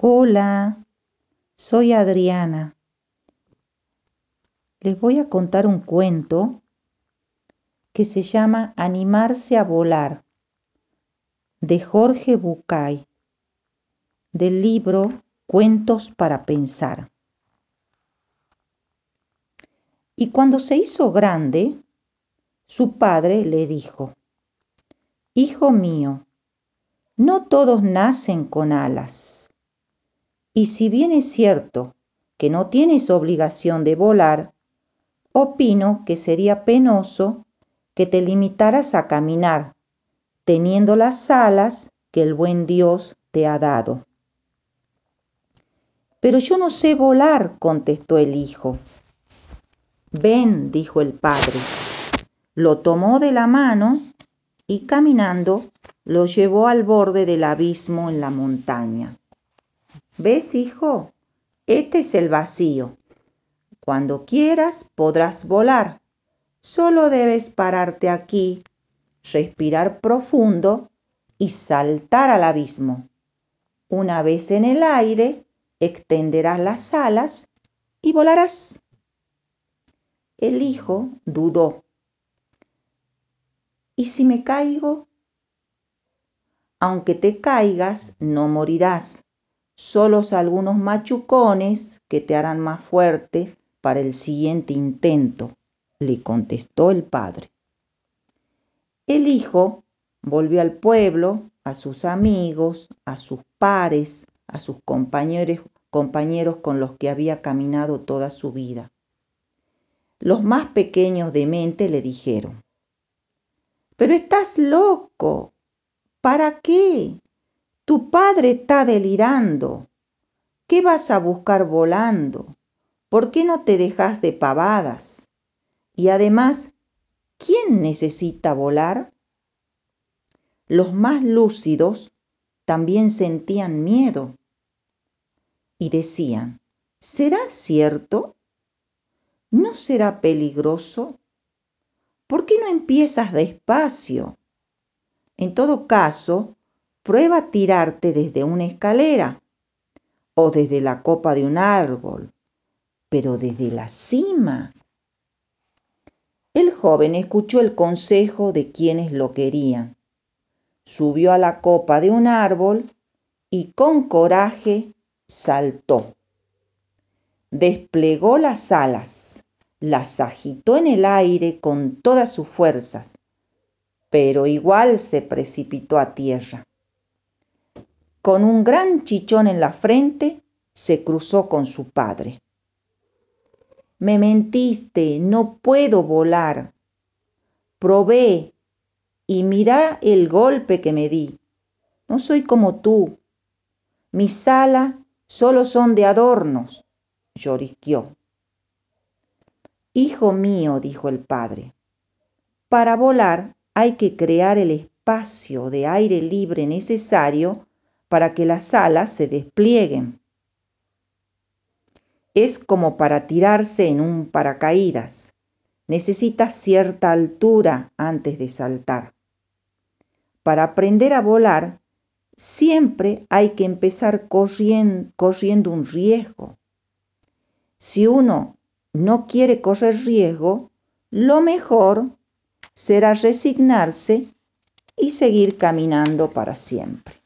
Hola, soy Adriana. Les voy a contar un cuento que se llama Animarse a volar de Jorge Bucay del libro Cuentos para pensar. Y cuando se hizo grande, su padre le dijo, Hijo mío, no todos nacen con alas. Y si bien es cierto que no tienes obligación de volar, opino que sería penoso que te limitaras a caminar, teniendo las alas que el buen Dios te ha dado. Pero yo no sé volar, contestó el hijo. Ven, dijo el padre. Lo tomó de la mano y caminando lo llevó al borde del abismo en la montaña. ¿Ves, hijo? Este es el vacío. Cuando quieras podrás volar. Solo debes pararte aquí, respirar profundo y saltar al abismo. Una vez en el aire, extenderás las alas y volarás. El hijo dudó. ¿Y si me caigo? Aunque te caigas, no morirás. Solos algunos machucones que te harán más fuerte para el siguiente intento, le contestó el padre. El hijo volvió al pueblo, a sus amigos, a sus pares, a sus compañeros, compañeros con los que había caminado toda su vida. Los más pequeños de mente le dijeron, pero estás loco. ¿Para qué? Tu padre está delirando. ¿Qué vas a buscar volando? ¿Por qué no te dejas de pavadas? Y además, ¿quién necesita volar? Los más lúcidos también sentían miedo y decían, ¿será cierto? ¿No será peligroso? ¿Por qué no empiezas despacio? En todo caso, prueba tirarte desde una escalera o desde la copa de un árbol, pero desde la cima. El joven escuchó el consejo de quienes lo querían. Subió a la copa de un árbol y con coraje saltó. Desplegó las alas, las agitó en el aire con todas sus fuerzas, pero igual se precipitó a tierra. Con un gran chichón en la frente, se cruzó con su padre. Me mentiste, no puedo volar. Probé y mira el golpe que me di. No soy como tú. Mis alas solo son de adornos, llorisqueó. Hijo mío, dijo el padre, para volar hay que crear el espacio de aire libre necesario para que las alas se desplieguen. Es como para tirarse en un paracaídas. Necesitas cierta altura antes de saltar. Para aprender a volar, siempre hay que empezar corriendo, corriendo un riesgo. Si uno no quiere correr riesgo, lo mejor será resignarse y seguir caminando para siempre.